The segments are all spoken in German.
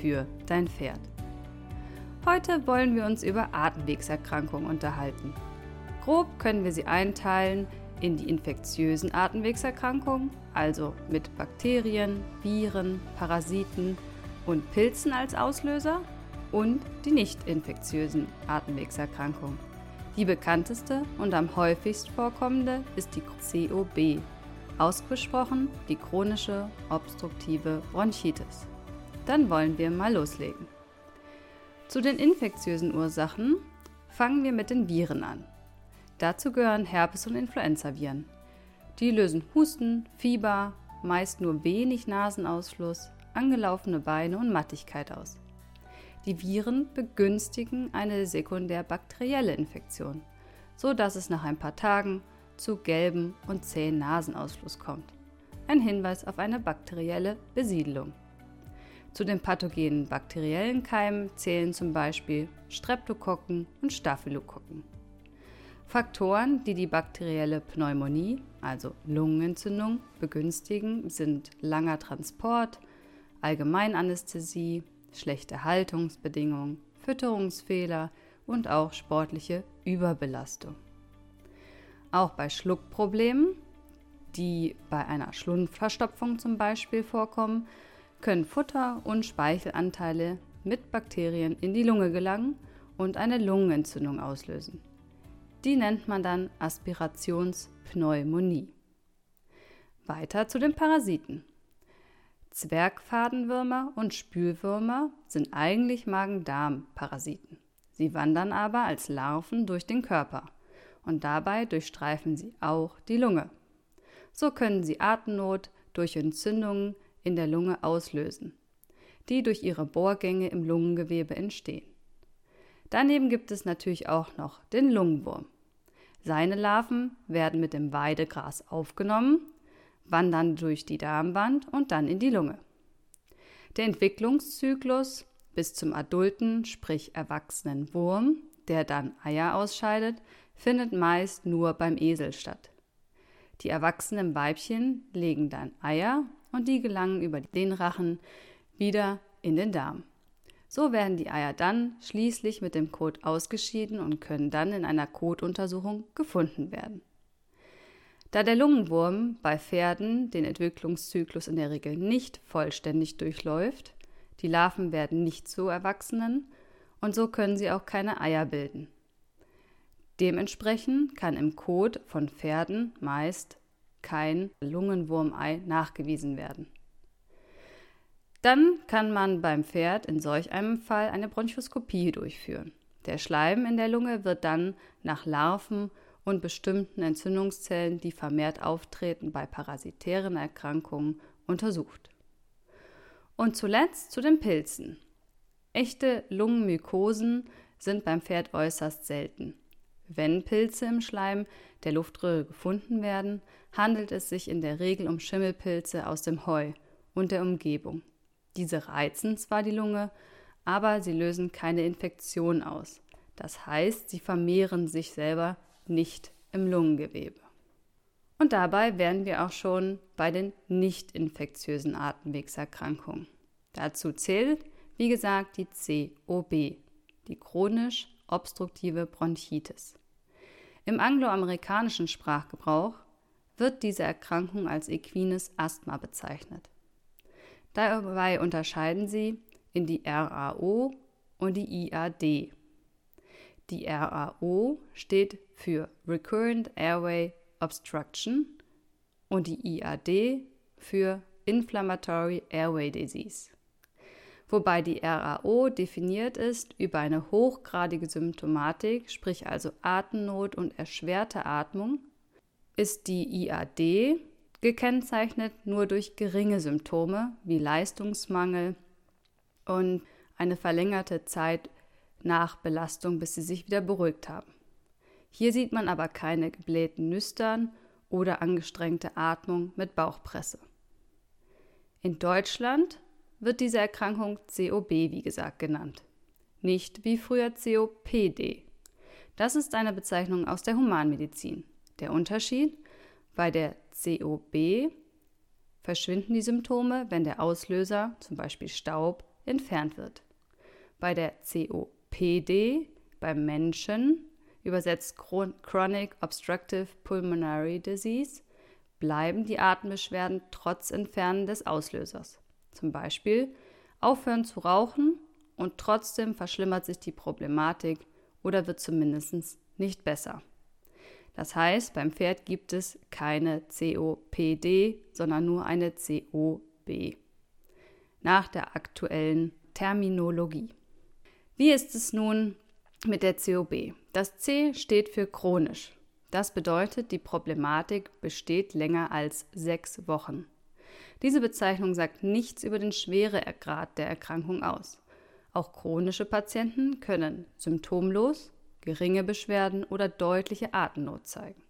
für dein Pferd. Heute wollen wir uns über Atemwegserkrankungen unterhalten. Grob können wir sie einteilen in die infektiösen Atemwegserkrankungen, also mit Bakterien, Viren, Parasiten und Pilzen als Auslöser, und die nicht infektiösen Atemwegserkrankungen. Die bekannteste und am häufigst vorkommende ist die COB, ausgesprochen die chronische obstruktive Bronchitis. Dann wollen wir mal loslegen. Zu den infektiösen Ursachen fangen wir mit den Viren an. Dazu gehören Herpes- und Influenzaviren. Die lösen Husten, Fieber, meist nur wenig Nasenausfluss, angelaufene Beine und Mattigkeit aus. Die Viren begünstigen eine sekundär bakterielle Infektion, so dass es nach ein paar Tagen zu gelben und zähen Nasenausfluss kommt. Ein Hinweis auf eine bakterielle Besiedelung. Zu den pathogenen bakteriellen Keimen zählen zum Beispiel Streptokokken und Staphylokokken. Faktoren, die die bakterielle Pneumonie, also Lungenentzündung, begünstigen, sind langer Transport, Allgemeinanästhesie, schlechte Haltungsbedingungen, Fütterungsfehler und auch sportliche Überbelastung. Auch bei Schluckproblemen, die bei einer Schlundverstopfung zum Beispiel vorkommen, können Futter- und Speichelanteile mit Bakterien in die Lunge gelangen und eine Lungenentzündung auslösen. Die nennt man dann Aspirationspneumonie. Weiter zu den Parasiten. Zwergfadenwürmer und Spülwürmer sind eigentlich Magen-Darm-Parasiten. Sie wandern aber als Larven durch den Körper und dabei durchstreifen sie auch die Lunge. So können sie Atemnot durch Entzündungen in der Lunge auslösen, die durch ihre Bohrgänge im Lungengewebe entstehen. Daneben gibt es natürlich auch noch den Lungenwurm. Seine Larven werden mit dem Weidegras aufgenommen, wandern durch die Darmwand und dann in die Lunge. Der Entwicklungszyklus bis zum adulten, sprich erwachsenen Wurm, der dann Eier ausscheidet, findet meist nur beim Esel statt. Die erwachsenen Weibchen legen dann Eier und die gelangen über den Rachen wieder in den Darm. So werden die Eier dann schließlich mit dem Kot ausgeschieden und können dann in einer Kotuntersuchung gefunden werden. Da der Lungenwurm bei Pferden den Entwicklungszyklus in der Regel nicht vollständig durchläuft, die Larven werden nicht zu Erwachsenen und so können sie auch keine Eier bilden. Dementsprechend kann im Kot von Pferden meist kein Lungenwurmei nachgewiesen werden. Dann kann man beim Pferd in solch einem Fall eine Bronchoskopie durchführen. Der Schleim in der Lunge wird dann nach Larven und bestimmten Entzündungszellen, die vermehrt auftreten bei parasitären Erkrankungen, untersucht. Und zuletzt zu den Pilzen. Echte Lungenmykosen sind beim Pferd äußerst selten. Wenn Pilze im Schleim der Luftröhre gefunden werden, handelt es sich in der Regel um Schimmelpilze aus dem Heu und der Umgebung. Diese reizen zwar die Lunge, aber sie lösen keine Infektion aus. Das heißt, sie vermehren sich selber nicht im Lungengewebe. Und dabei wären wir auch schon bei den nicht infektiösen Atemwegserkrankungen. Dazu zählt, wie gesagt, die COB, die chronisch obstruktive Bronchitis. Im angloamerikanischen Sprachgebrauch wird diese Erkrankung als equines Asthma bezeichnet. Dabei unterscheiden sie in die RAO und die IAD. Die RAO steht für Recurrent Airway Obstruction und die IAD für Inflammatory Airway Disease. Wobei die RAO definiert ist über eine hochgradige Symptomatik, sprich also Atemnot und erschwerte Atmung, ist die IAD gekennzeichnet nur durch geringe Symptome wie Leistungsmangel und eine verlängerte Zeit nach Belastung, bis sie sich wieder beruhigt haben. Hier sieht man aber keine geblähten Nüstern oder angestrengte Atmung mit Bauchpresse. In Deutschland wird diese Erkrankung COB, wie gesagt, genannt. Nicht wie früher COPD. Das ist eine Bezeichnung aus der Humanmedizin. Der Unterschied? Bei der COB verschwinden die Symptome, wenn der Auslöser, zum Beispiel Staub, entfernt wird. Bei der COPD beim Menschen, übersetzt Chronic Obstructive Pulmonary Disease, bleiben die Atembeschwerden trotz Entfernen des Auslösers. Zum Beispiel aufhören zu rauchen und trotzdem verschlimmert sich die Problematik oder wird zumindest nicht besser. Das heißt, beim Pferd gibt es keine COPD, sondern nur eine COB. Nach der aktuellen Terminologie. Wie ist es nun mit der COB? Das C steht für chronisch. Das bedeutet, die Problematik besteht länger als sechs Wochen. Diese Bezeichnung sagt nichts über den Schweregrad der Erkrankung aus. Auch chronische Patienten können symptomlos, geringe Beschwerden oder deutliche Atemnot zeigen.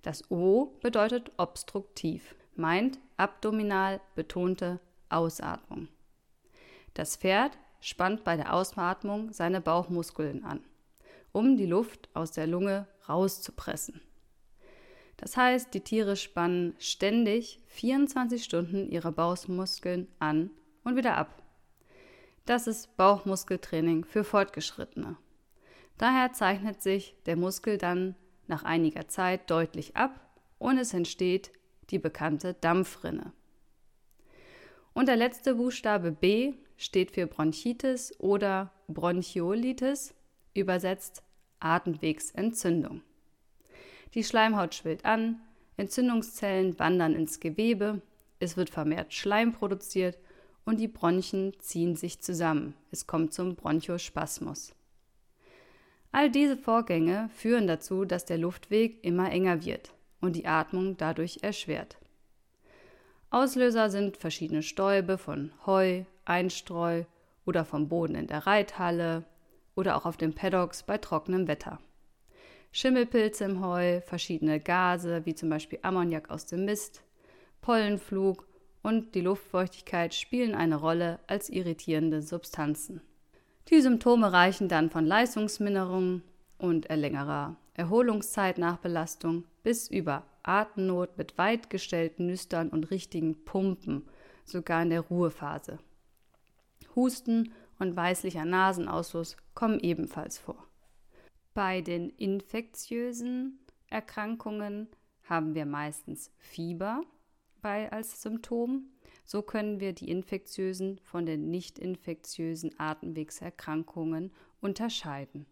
Das O bedeutet obstruktiv, meint abdominal betonte Ausatmung. Das Pferd spannt bei der Ausatmung seine Bauchmuskeln an um die Luft aus der Lunge rauszupressen. Das heißt, die Tiere spannen ständig 24 Stunden ihre Bauchmuskeln an und wieder ab. Das ist Bauchmuskeltraining für Fortgeschrittene. Daher zeichnet sich der Muskel dann nach einiger Zeit deutlich ab und es entsteht die bekannte Dampfrinne. Und der letzte Buchstabe B steht für Bronchitis oder Bronchiolitis übersetzt Atemwegsentzündung. Die Schleimhaut schwillt an, Entzündungszellen wandern ins Gewebe, es wird vermehrt Schleim produziert und die Bronchien ziehen sich zusammen. Es kommt zum Bronchospasmus. All diese Vorgänge führen dazu, dass der Luftweg immer enger wird und die Atmung dadurch erschwert. Auslöser sind verschiedene Stäube von Heu, Einstreu oder vom Boden in der Reithalle, oder auch auf den Paddocks bei trockenem Wetter. Schimmelpilze im Heu, verschiedene Gase wie zum Beispiel Ammoniak aus dem Mist, Pollenflug und die Luftfeuchtigkeit spielen eine Rolle als irritierende Substanzen. Die Symptome reichen dann von Leistungsminderung und längerer Erholungszeit nach Belastung bis über Atemnot mit weit gestellten Nüstern und richtigen Pumpen, sogar in der Ruhephase. Husten und weißlicher Nasenausfluss kommen ebenfalls vor. Bei den infektiösen Erkrankungen haben wir meistens Fieber bei als Symptom. So können wir die infektiösen von den nicht infektiösen Atemwegserkrankungen unterscheiden.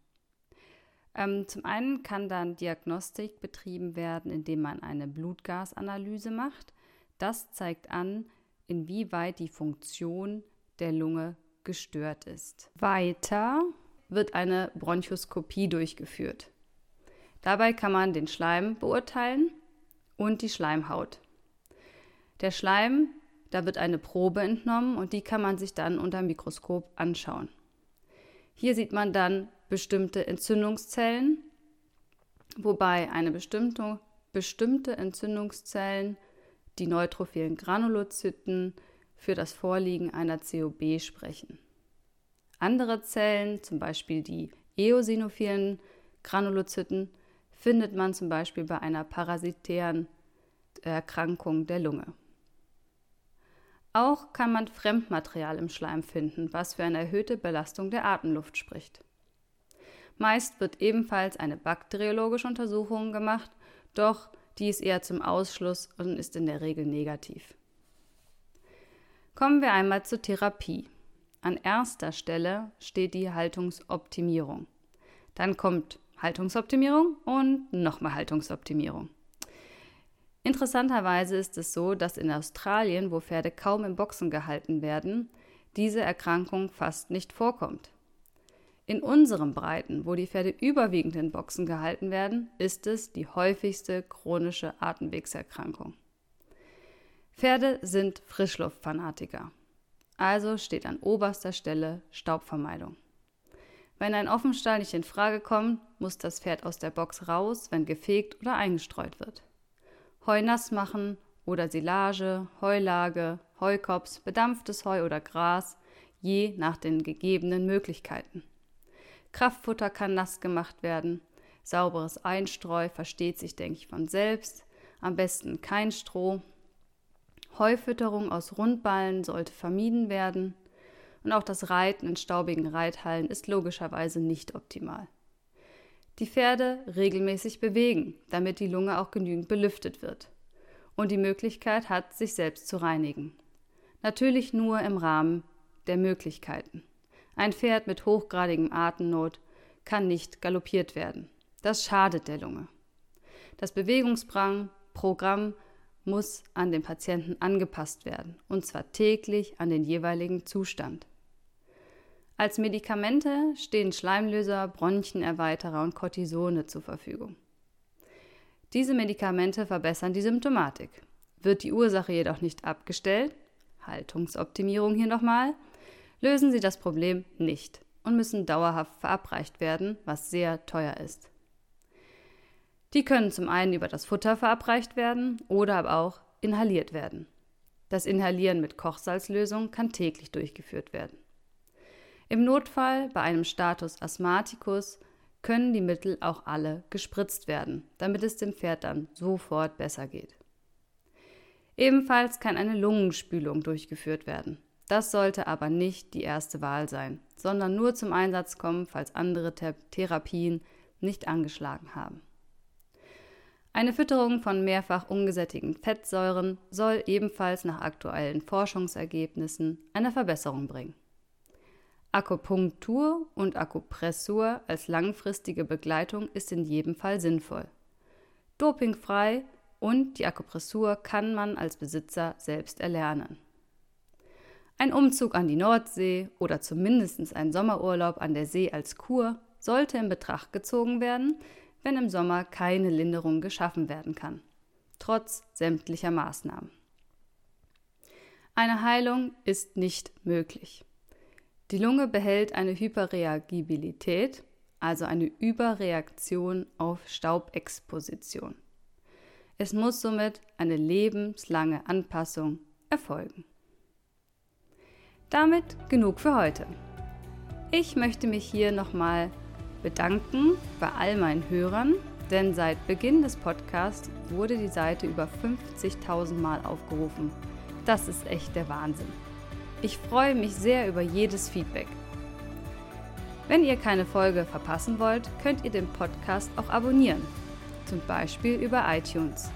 Ähm, zum einen kann dann Diagnostik betrieben werden, indem man eine Blutgasanalyse macht. Das zeigt an, inwieweit die Funktion der Lunge gestört ist. Weiter wird eine Bronchoskopie durchgeführt. Dabei kann man den Schleim beurteilen und die Schleimhaut. Der Schleim, da wird eine Probe entnommen und die kann man sich dann unter dem Mikroskop anschauen. Hier sieht man dann bestimmte Entzündungszellen, wobei eine bestimmte, bestimmte Entzündungszellen, die neutrophilen Granulozyten, für das Vorliegen einer COB sprechen. Andere Zellen, zum Beispiel die eosinophilen Granulozyten, findet man zum Beispiel bei einer parasitären Erkrankung der Lunge. Auch kann man Fremdmaterial im Schleim finden, was für eine erhöhte Belastung der Atemluft spricht. Meist wird ebenfalls eine bakteriologische Untersuchung gemacht, doch die ist eher zum Ausschluss und ist in der Regel negativ. Kommen wir einmal zur Therapie. An erster Stelle steht die Haltungsoptimierung. Dann kommt Haltungsoptimierung und nochmal Haltungsoptimierung. Interessanterweise ist es so, dass in Australien, wo Pferde kaum im Boxen gehalten werden, diese Erkrankung fast nicht vorkommt. In unseren Breiten, wo die Pferde überwiegend in Boxen gehalten werden, ist es die häufigste chronische Atemwegserkrankung. Pferde sind Frischluftfanatiker. Also steht an oberster Stelle Staubvermeidung. Wenn ein Offenstall nicht in Frage kommt, muss das Pferd aus der Box raus, wenn gefegt oder eingestreut wird. Heu nass machen oder Silage, Heulage, Heukops, bedampftes Heu oder Gras, je nach den gegebenen Möglichkeiten. Kraftfutter kann nass gemacht werden. Sauberes Einstreu versteht sich, denke ich, von selbst. Am besten kein Stroh. Heufütterung aus Rundballen sollte vermieden werden. Und auch das Reiten in staubigen Reithallen ist logischerweise nicht optimal. Die Pferde regelmäßig bewegen, damit die Lunge auch genügend belüftet wird und die Möglichkeit hat, sich selbst zu reinigen. Natürlich nur im Rahmen der Möglichkeiten. Ein Pferd mit hochgradigem Atemnot kann nicht galoppiert werden. Das schadet der Lunge. Das Bewegungsprogramm muss an den Patienten angepasst werden, und zwar täglich an den jeweiligen Zustand. Als Medikamente stehen Schleimlöser, Bronchenerweiterer und Cortisone zur Verfügung. Diese Medikamente verbessern die Symptomatik. Wird die Ursache jedoch nicht abgestellt, Haltungsoptimierung hier nochmal, lösen sie das Problem nicht und müssen dauerhaft verabreicht werden, was sehr teuer ist. Die können zum einen über das Futter verabreicht werden oder aber auch inhaliert werden. Das Inhalieren mit Kochsalzlösung kann täglich durchgeführt werden. Im Notfall bei einem Status Asthmaticus können die Mittel auch alle gespritzt werden, damit es dem Pferd dann sofort besser geht. Ebenfalls kann eine Lungenspülung durchgeführt werden. Das sollte aber nicht die erste Wahl sein, sondern nur zum Einsatz kommen, falls andere Therapien nicht angeschlagen haben. Eine Fütterung von mehrfach ungesättigten Fettsäuren soll ebenfalls nach aktuellen Forschungsergebnissen eine Verbesserung bringen. Akupunktur und Akupressur als langfristige Begleitung ist in jedem Fall sinnvoll. Dopingfrei und die Akupressur kann man als Besitzer selbst erlernen. Ein Umzug an die Nordsee oder zumindest ein Sommerurlaub an der See als Kur sollte in Betracht gezogen werden, wenn im Sommer keine Linderung geschaffen werden kann, trotz sämtlicher Maßnahmen. Eine Heilung ist nicht möglich. Die Lunge behält eine Hyperreagibilität, also eine Überreaktion auf Staubexposition. Es muss somit eine lebenslange Anpassung erfolgen. Damit genug für heute. Ich möchte mich hier nochmal bedanken bei all meinen Hörern, denn seit Beginn des Podcasts wurde die Seite über 50.000 Mal aufgerufen. Das ist echt der Wahnsinn. Ich freue mich sehr über jedes Feedback. Wenn ihr keine Folge verpassen wollt, könnt ihr den Podcast auch abonnieren, zum Beispiel über iTunes.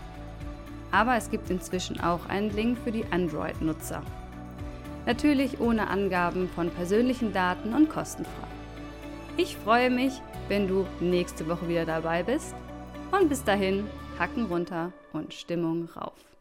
Aber es gibt inzwischen auch einen Link für die Android-Nutzer. Natürlich ohne Angaben von persönlichen Daten und kostenfrei. Ich freue mich, wenn du nächste Woche wieder dabei bist. Und bis dahin, Hacken runter und Stimmung rauf.